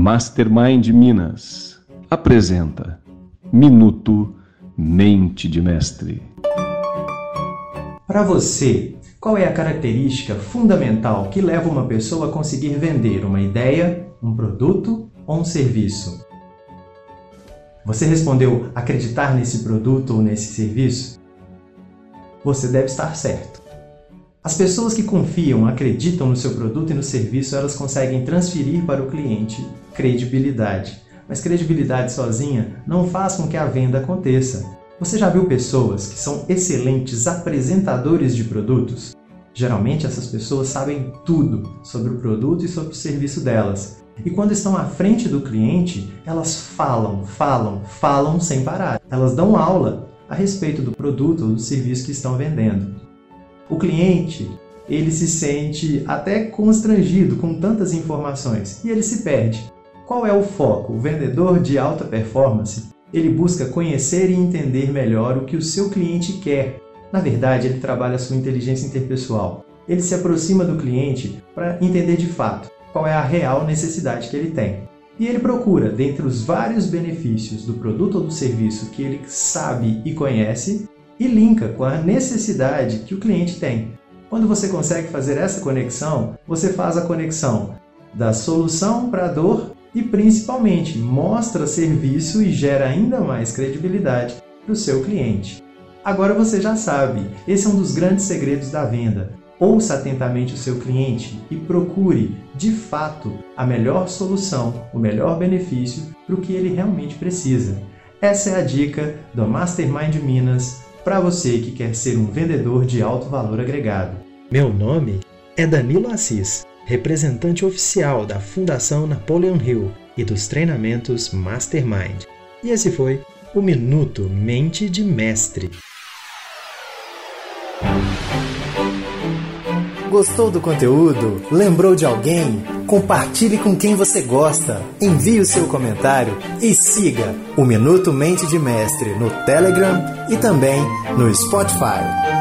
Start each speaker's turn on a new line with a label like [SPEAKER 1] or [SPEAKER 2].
[SPEAKER 1] Mastermind Minas apresenta Minuto Mente de Mestre.
[SPEAKER 2] Para você, qual é a característica fundamental que leva uma pessoa a conseguir vender uma ideia, um produto ou um serviço? Você respondeu acreditar nesse produto ou nesse serviço? Você deve estar certo. As pessoas que confiam, acreditam no seu produto e no serviço, elas conseguem transferir para o cliente credibilidade. Mas credibilidade sozinha não faz com que a venda aconteça. Você já viu pessoas que são excelentes apresentadores de produtos? Geralmente essas pessoas sabem tudo sobre o produto e sobre o serviço delas. E quando estão à frente do cliente, elas falam, falam, falam sem parar. Elas dão aula a respeito do produto ou do serviço que estão vendendo. O cliente, ele se sente até constrangido com tantas informações e ele se perde. Qual é o foco? O vendedor de alta performance, ele busca conhecer e entender melhor o que o seu cliente quer. Na verdade, ele trabalha a sua inteligência interpessoal. Ele se aproxima do cliente para entender de fato qual é a real necessidade que ele tem. E ele procura, dentre os vários benefícios do produto ou do serviço que ele sabe e conhece, e linka com a necessidade que o cliente tem. Quando você consegue fazer essa conexão, você faz a conexão da solução para a dor e principalmente mostra serviço e gera ainda mais credibilidade para o seu cliente. Agora você já sabe, esse é um dos grandes segredos da venda. Ouça atentamente o seu cliente e procure, de fato, a melhor solução, o melhor benefício para o que ele realmente precisa. Essa é a dica do Mastermind Minas para você que quer ser um vendedor de alto valor agregado.
[SPEAKER 3] Meu nome é Danilo Assis, representante oficial da Fundação Napoleon Hill e dos treinamentos Mastermind. E esse foi o Minuto Mente de Mestre.
[SPEAKER 4] Gostou do conteúdo? Lembrou de alguém? Compartilhe com quem você gosta. Envie o seu comentário e siga o Minuto Mente de Mestre no Telegram e também no Spotify.